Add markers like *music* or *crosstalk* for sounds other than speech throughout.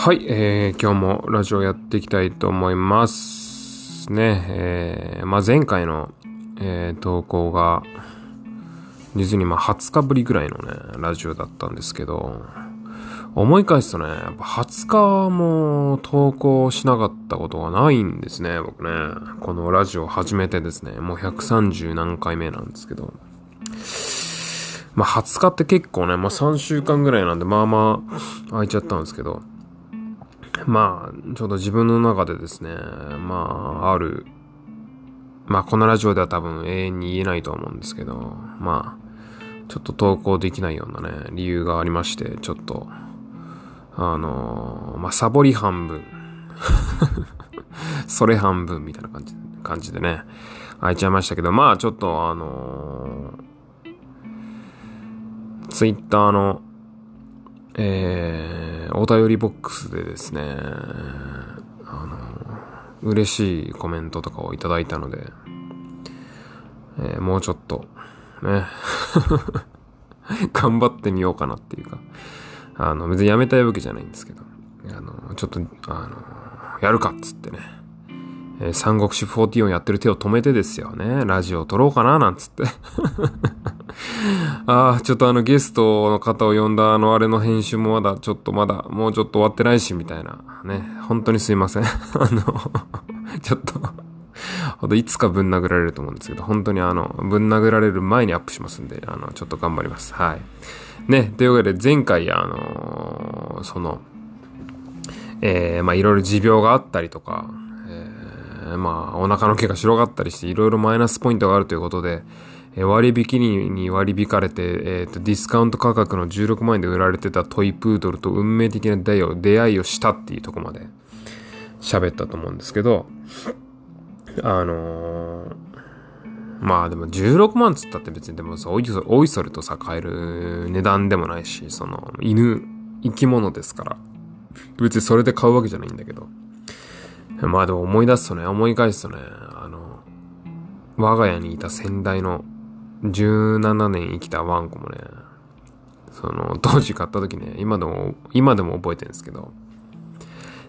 はい、えー、今日もラジオやっていきたいと思います。ね、えー、まあ、前回の、えー、投稿が、実にまあ20日ぶりぐらいのね、ラジオだったんですけど、思い返すとね、やっぱ20日も投稿しなかったことがないんですね、僕ね。このラジオ始めてですね、もう130何回目なんですけど。まあ20日って結構ね、まあ3週間ぐらいなんで、まあまあ空いちゃったんですけど、まあ、ちょうど自分の中でですね、まあ、ある、まあ、このラジオでは多分永遠に言えないと思うんですけど、まあ、ちょっと投稿できないようなね、理由がありまして、ちょっと、あのまあ、サボり半分、*laughs* それ半分みたいな感じ、感じでね、空いちゃいましたけど、まあ、ちょっとあのツイッターの、えー、お便りボックスでですね、あの、嬉しいコメントとかをいただいたので、えー、もうちょっと、ね、*laughs* 頑張ってみようかなっていうか、あの、別にやめたいわけじゃないんですけど、あの、ちょっと、あの、やるかっつってね、えー、三国志44やってる手を止めてですよね、ラジオを撮ろうかななんつって *laughs* ああ、ちょっとあのゲストの方を呼んだあのあれの編集もまだちょっとまだもうちょっと終わってないしみたいな。ね。本当にすいません。*laughs* あのちょっとほんといつかぶん殴られると思うんですけど、本当にあの、ぶん殴られる前にアップしますんで、あの、ちょっと頑張ります。はい。ね。というわけで前回あのー、その、えー、まあいろいろ持病があったりとか、ー、まあお腹の毛が白がったりしていろいろマイナスポイントがあるということで、え割引に割り引かれて、えーと、ディスカウント価格の16万円で売られてたトイプードルと運命的な出会いを出会いをしたっていうとこまで喋ったと思うんですけど、あのー、まあでも16万つったって別にでもさ、おいそおいそれとさ、買える値段でもないし、その、犬、生き物ですから。別にそれで買うわけじゃないんだけど。まあでも思い出すとね、思い返すとね、あの、我が家にいた先代の17年生きたワンコもね、その、当時買った時ね、今でも、今でも覚えてるんですけど、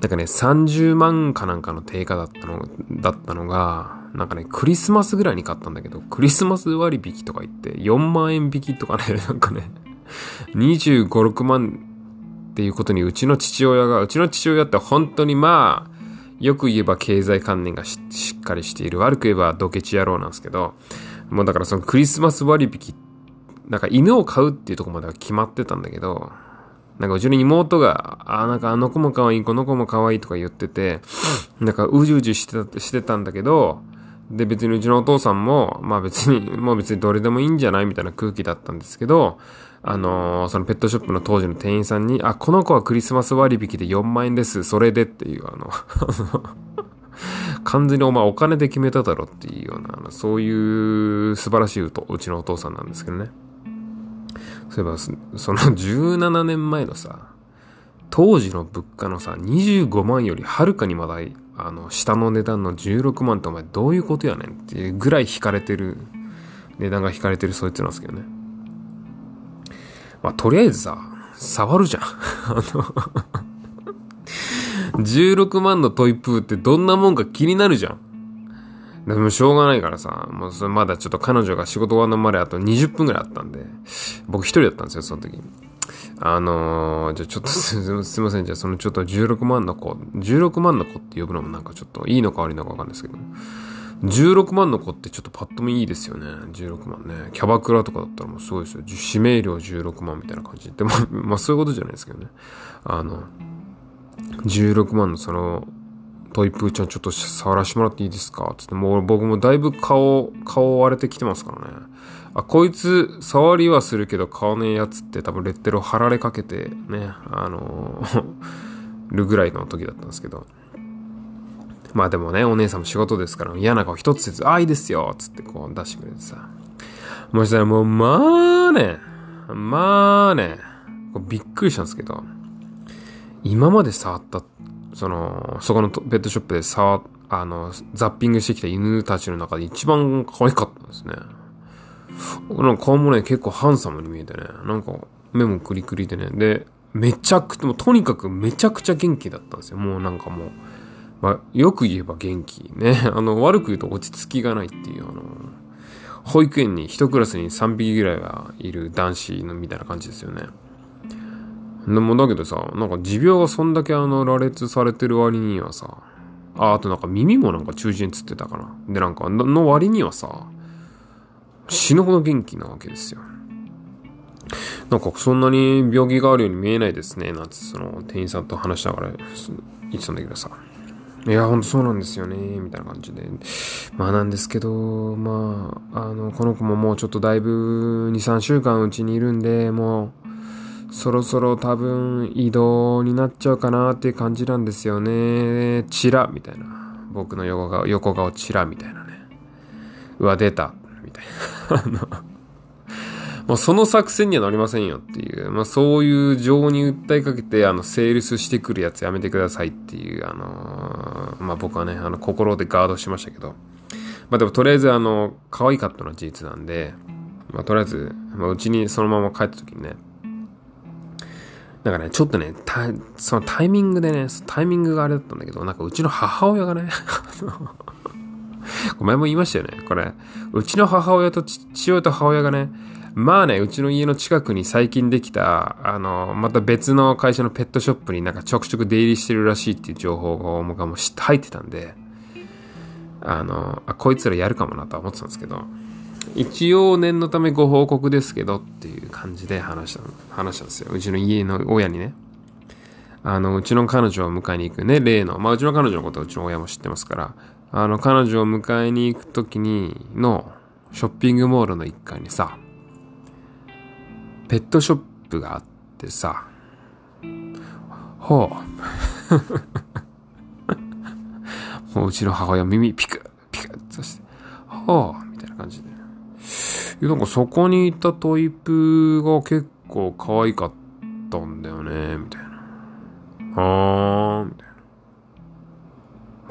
なんかね、30万かなんかの定価だったの、だったのが、なんかね、クリスマスぐらいに買ったんだけど、クリスマス割引とか言って、4万円引きとかね、*laughs* なんかね、25、6万っていうことにうちの父親が、うちの父親って本当にまあ、よく言えば経済観念がしっかりしている。悪く言えばドケチ野郎なんですけど、もうだからそのクリスマス割引、なんか犬を飼うっていうとこまでは決まってたんだけど、なんかうちの妹が、あ、なんかあの子も可愛い、この子も可愛いとか言ってて、なんかうじうじして、してたんだけど、で別にうちのお父さんも、まあ別に、もう別にどれでもいいんじゃないみたいな空気だったんですけど、あのー、そのペットショップの当時の店員さんに、あ、この子はクリスマス割引で4万円です、それでっていう、あの完全にお前お金で決めただろっていうような、そういう素晴らしいうと、うちのお父さんなんですけどね。そういえば、その17年前のさ、当時の物価のさ、25万よりはるかにまだ、あの、下の値段の16万ってお前どういうことやねんっていうぐらい引かれてる、値段が引かれてるそいつなんですけどね。まあ、とりあえずさ、触るじゃん。あの16万のトイプーってどんなもんか気になるじゃん。でもしょうがないからさ、もうそれまだちょっと彼女が仕事終わるまであと20分くらいあったんで、僕一人だったんですよ、その時。あのー、じゃちょっとすいません、じゃあそのちょっと16万の子、16万の子って呼ぶのもなんかちょっといいのか悪いのかわかんないですけど、16万の子ってちょっとパッと見いいですよね。16万ね。キャバクラとかだったらもうすごいですよ。指名料16万みたいな感じ。でも、*laughs* まあそういうことじゃないですけどね。あの、16万のその、トイプーちゃんちょっと触らせてもらっていいですか？つって、もう僕もだいぶ顔、顔割れてきてますからね。あ、こいつ、触りはするけど買わねえやつって多分レッテルを貼られかけてね、あの、*laughs* るぐらいの時だったんですけど。まあでもね、お姉さんも仕事ですから嫌な顔一つせず、ああ、いいですよつってこう出してくれてさ。もしたらもう、まあね、まあね、びっくりしたんですけど、今まで触った、その、そこのペットショップで触、あの、ザッピングしてきた犬たちの中で一番可愛かったんですね。なんか顔もね、結構ハンサムに見えてね、なんか目もクリクリでね、で、めちゃくちゃ、もうとにかくめちゃくちゃ元気だったんですよ。もうなんかもう、まあ、よく言えば元気ね。*laughs* あの、悪く言うと落ち着きがないっていう、あの、保育園に一クラスに3匹ぐらいはいる男子のみたいな感じですよね。でもだけどさ、なんか持病がそんだけあの羅列されてる割にはさ、あ、あとなんか耳もなんか中耳炎つってたかな。でなんかの割にはさ、死ぬほど元気なわけですよ。なんかそんなに病気があるように見えないですね、なんてその店員さんと話しながら言ってたんだけどさ。いや、ほんとそうなんですよね、みたいな感じで。まあなんですけど、まあ、あの、この子ももうちょっとだいぶ2、3週間うちにいるんで、もう、そろそろ多分移動になっちゃうかなっていう感じなんですよね。チラみたいな。僕の横顔、横顔チラみたいなね。うわ、出たみたいな。あのまあ、その作戦にはなりませんよっていう、まあ、そういう情に訴えかけて、あの、セールスしてくるやつやめてくださいっていう、あのー、まあ、僕はね、あの、心でガードしましたけど、まあ、でも、とりあえず、あの、可愛かったのは事実なんで、まあ、とりあえず、まあ、うちにそのまま帰った時にね、なんかね、ちょっとね、そのタイミングでね、タイミングがあれだったんだけど、なんかうちの母親がね *laughs* 前も言いましたよね、これ。うちの母親と父親と母親がね、まあね、うちの家の近くに最近できた、あの、また別の会社のペットショップになんかちょくちょく出入りしてるらしいっていう情報が僕はもう入ってたんで、あの、あ、こいつらやるかもなとは思ってたんですけど、一応念のためご報告ですけどっていう感じで話した、話したんですよ。うちの家の親にね。あの、うちの彼女を迎えに行くね、例の、まあうちの彼女のことはうちの親も知ってますから、あの、彼女を迎えに行くときにの、ショッピングモールの一階にさ、ペットショップがあってさ、ほう。*laughs* もううちの母親耳ピク、ピクッとして、ほう、みたいな感じで。なんかそこにいたトイプが結構可愛かったんだよね、みたいな。はー、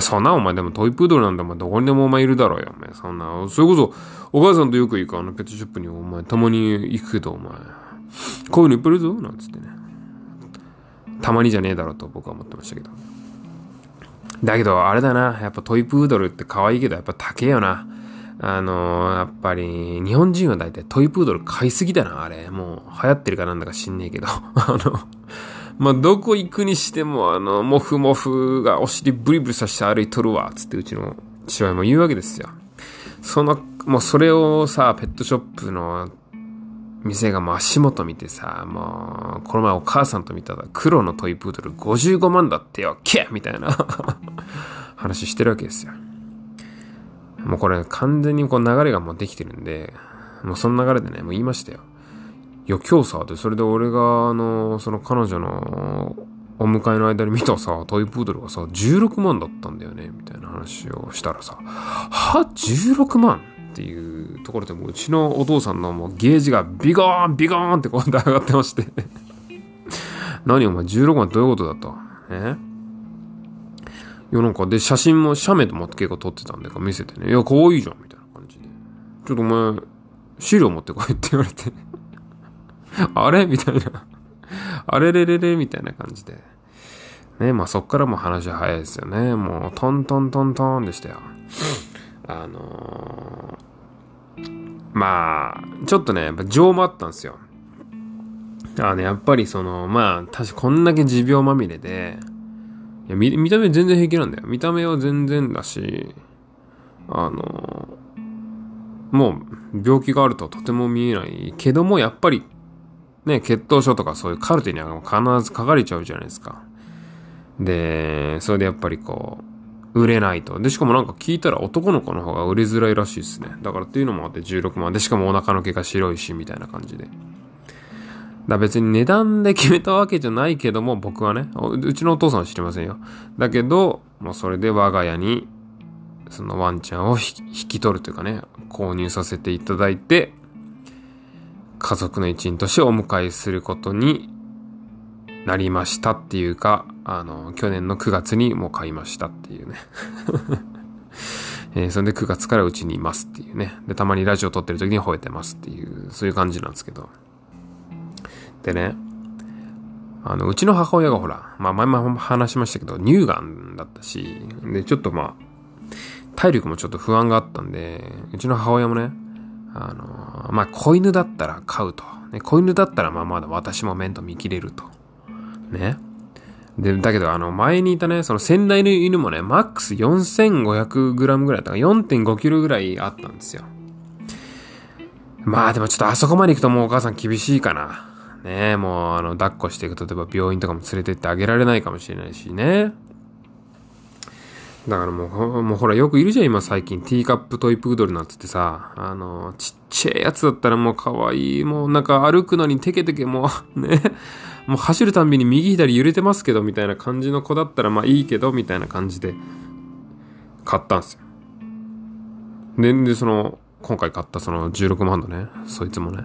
そんなお前でもトイプードルなんだお前どこにでもお前いるだろうよ、お前。そんな。それこそ、お母さんとよく行くあのペットショップにお前たまに行くけどお前。こういうのいっぱいいるぞなんつってね。たまにじゃねえだろうと僕は思ってましたけど。だけど、あれだな。やっぱトイプードルって可愛いけど、やっぱ高えよな。あのー、やっぱり、日本人は大体トイプードル買いすぎだな、あれ。もう、流行ってるかなんだか知んねえけど。*laughs* あの、まあ、どこ行くにしても、あの、モフモフがお尻ブリブリさして歩いとるわ、つってうちの父親も言うわけですよ。その、もうそれをさ、ペットショップの店がもう足元見てさ、もう、この前お母さんと見たら黒のトイプードル55万だってよ、ケみたいな *laughs* 話してるわけですよ。もうこれ完全にこう流れがもうできてるんで、もうその流れでね、もう言いましたよ。いや、今日さ、で、それで俺が、あの、その彼女のお迎えの間に見たさ、トイプードルがさ、16万だったんだよね、みたいな話をしたらさ、は ?16 万っていうところでもうちのお父さんのもうゲージがビゴーンビゴーンってこうやって上がってまして *laughs* 何お前16万どういうことだと？え？いやなんかで写真も写メとも結構撮ってたんでか見せてね。いや可愛いじゃんみたいな感じで。ちょっとお前資料持ってこいって言われて *laughs* あれ？*laughs* みたいな *laughs* あれれれれ？みたいな感じで。ね、まあそっからも話早いですよね。もうトントントントンでしたよ。あのー、まあ、ちょっとね、やっぱ情もあったんですよ。あの、やっぱりその、まあ、確かこんだけ持病まみれで、いや見、見た目全然平気なんだよ。見た目は全然だし、あのー、もう病気があるととても見えないけども、やっぱり、ね、血糖症とかそういうカルテには必ず書かれちゃうじゃないですか。で、それでやっぱりこう、売れないと。で、しかもなんか聞いたら男の子の方が売れづらいらしいですね。だからっていうのもあって16万で、しかもお腹の毛が白いし、みたいな感じで。だ別に値段で決めたわけじゃないけども、僕はね、うちのお父さんは知りませんよ。だけど、まあそれで我が家に、そのワンちゃんを引き取るというかね、購入させていただいて、家族の一員としてお迎えすることになりましたっていうか、あの、去年の9月にもう買いましたっていうね *laughs* えー、それで9月からうちにいますっていうね。で、たまにラジオ撮ってる時に吠えてますっていう、そういう感じなんですけど。でね、あの、うちの母親がほら、まあ前も話しましたけど、乳がんだったし、で、ちょっとまあ、体力もちょっと不安があったんで、うちの母親もね、あの、まあ、子犬だったら飼うと。ね、子犬だったらままだ私も面倒見切れると。ね。で、だけど、あの、前にいたね、その先代の犬もね、マックス 4500g ぐらいだったから、4.5 k g ぐらいあったんですよ。まあでもちょっとあそこまで行くともうお母さん厳しいかな。ねもう、あの、抱っこしていくと、例えば病院とかも連れてってあげられないかもしれないしね。だからもう、もうほら、よくいるじゃん、今最近。ティーカップトイプードルなんつってさ、あの、ちっちゃいやつだったらもう可愛い。もうなんか歩くのにテケテケもう、*laughs* ね。もう走るたんびに右左揺れてますけど、みたいな感じの子だったらまあいいけど、みたいな感じで買ったんですよ。で、で、その、今回買ったその16万のね、そいつもね、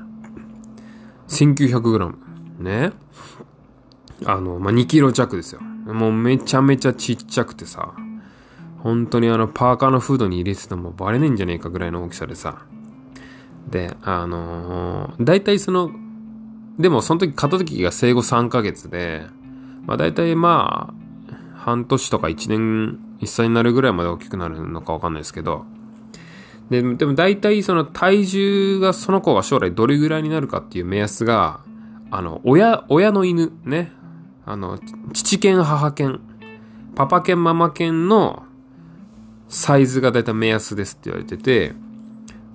1900g。ね。あの、まあ、2キロ弱ですよ。もうめちゃめちゃちっちゃくてさ、本当にあの、パーカーのフードに入れててもバレねえんじゃねえかぐらいの大きさでさ。で、あのー、大体その、でもその時買った時が生後3ヶ月で、まあ大体まあ、半年とか1年、1歳になるぐらいまで大きくなるのかわかんないですけど、で、でも大体その体重がその子が将来どれぐらいになるかっていう目安が、あの、親、親の犬ね。あの、父犬、母犬、パパ犬、ママ犬のサイズがだいたい目安ですって言われてて、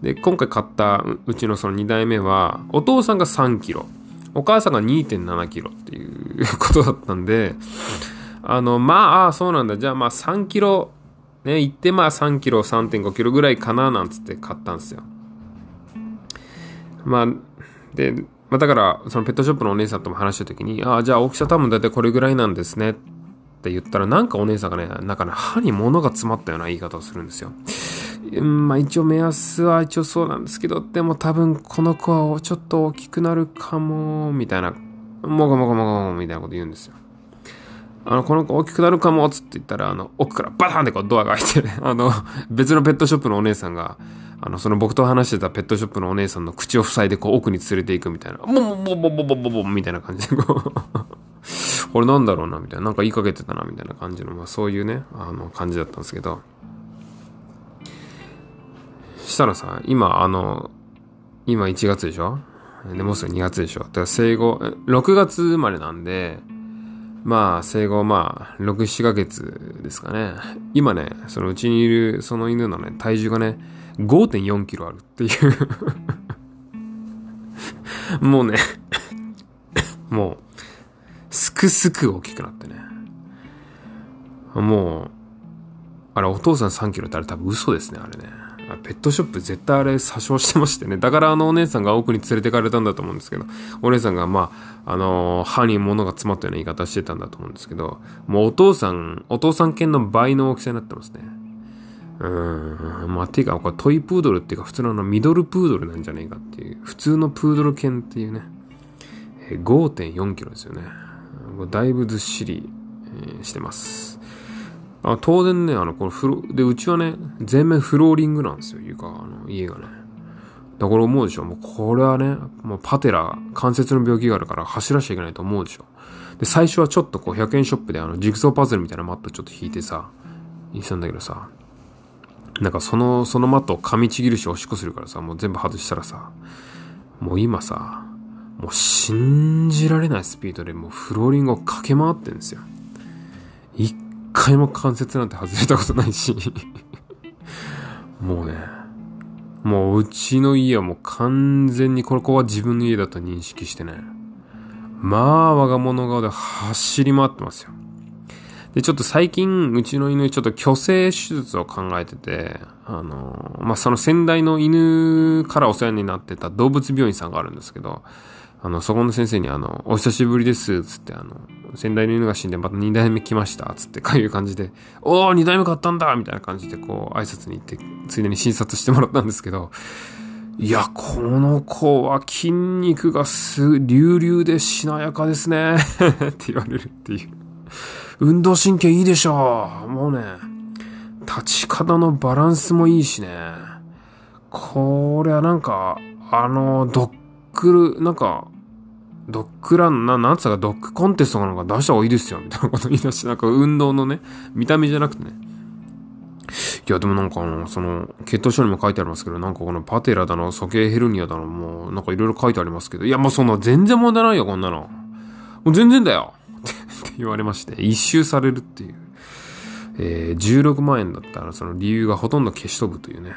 で、今回買ったうちのその2代目は、お父さんが3キロ、お母さんが2.7キロっていう *laughs* ことだったんで、あの、まあ、あ、そうなんだ。じゃあまあ3キロ、ね、行ってまあ3キロ、3.5キロぐらいかななんつって買ったんですよ。まあ、で、まあだから、そのペットショップのお姉さんとも話した時に、ああ、じゃあ大きさ多分だいたいこれぐらいなんですねっって言ったら、なんかお姉さんがね、なんかね、歯に物が詰まったような言い方をするんですよ。うん、まあ一応目安は一応そうなんですけど、でも多分この子はちょっと大きくなるかも、みたいな、もごもごもごもみたいなこと言うんですよ。あの、この子大きくなるかも、つって言ったら、あの、奥からバタンってこうドアが開いてね、*laughs* あの、別のペットショップのお姉さんが、あの、その僕と話してたペットショップのお姉さんの口を塞いでこう奥に連れていくみたいな、ボボボボボボボボみたいな感じでこうこれなんだろうな、みたいな。なんか言いかけてたな、みたいな感じの、まあそういうね、あの、感じだったんですけど。したらさ、今、あの、今1月でしょ？で、もうすぐ2月でしょ？だから生後、6月生まれなんで、まあ、生後まあ、6、7ヶ月ですかね。今ね、そのうちにいるその犬のね、体重がね、5.4キロあるっていう *laughs* もうねもう、くすく大きくなってね。もう、あれ、お父さん3キロってあれ多分嘘ですね、あれね。ペットショップ絶対あれ詐称してましてね。だからあのお姉さんが奥に連れてかれたんだと思うんですけど、お姉さんがまあ、あのー、歯に物が詰まったような言い方してたんだと思うんですけど、もうお父さん、お父さん犬の倍の大きさになってますね。うーん。まあ、ていうか、これトイプードルっていうか、普通のあのミドルプードルなんじゃねえかっていう、普通のプードル犬っていうね、5.4キロですよね。だいぶずっしり、え、してます。あ当然ね、あの、このフロ、で、うちはね、全面フローリングなんですよ、床、あの、家がね。だから思うでしょ。もうこれはね、もうパテラ、関節の病気があるから走らしちゃいけないと思うでしょ。で、最初はちょっとこう100円ショップであの、ジグソーパズルみたいなマットちょっと引いてさ、にしたんだけどさ、なんかその、そのマットを噛みちぎるしおしっこするからさ、もう全部外したらさ、もう今さ、もう信じられないスピードでもうフローリングを駆け回ってんですよ。一回も関節なんて外れたことないしもうね、もううちの家はもう完全にここは自分の家だと認識してね、まあ我が物顔で走り回ってますよ。で、ちょっと最近、うちの犬、ちょっと虚勢手術を考えてて、あの、まあ、その先代の犬からお世話になってた動物病院さんがあるんですけど、あの、そこの先生にあの、お久しぶりです、つって、あの、先代の犬が死んでまた二代目来ました、つって、こういう感じで、おー、二代目買ったんだみたいな感じで、こう、挨拶に行って、ついでに診察してもらったんですけど、いや、この子は筋肉がす、隆々でしなやかですね *laughs* って言われるっていう。運動神経いいでしょう。もうね、立ち方のバランスもいいしね。これはなんか、あの、ドックル、なんか、ドッグラン、な、なんつったか、ドッグコンテストかなんか出した方がいいですよ、みたいなこと言い出して、なんか運動のね、見た目じゃなくてね。いや、でもなんかあの、その、血糖症にも書いてありますけど、なんかこのパテラだの、鼠径ヘルニアだの、もう、なんかいろいろ書いてありますけど、いや、もうそんな全然問題ないよ、こんなの。もう全然だよって言われまして、一周されるっていう。えー、16万円だったら、その理由がほとんど消し飛ぶというね。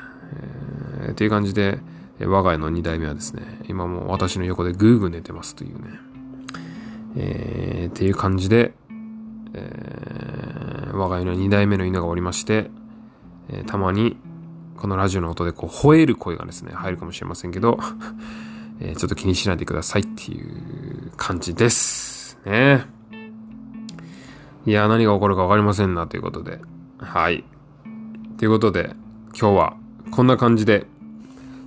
えー、っていう感じで、え我が家の2代目はですね、今も私の横でぐーぐー寝てますというね。えー、っていう感じで、えー、我が家の2代目の犬がおりまして、えー、たまにこのラジオの音でこう吠える声がですね、入るかもしれませんけど、*laughs* えー、ちょっと気にしないでくださいっていう感じです。ね。いや、何が起こるかわかりませんなということで。はい。ということで、今日はこんな感じで、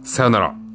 さよなら。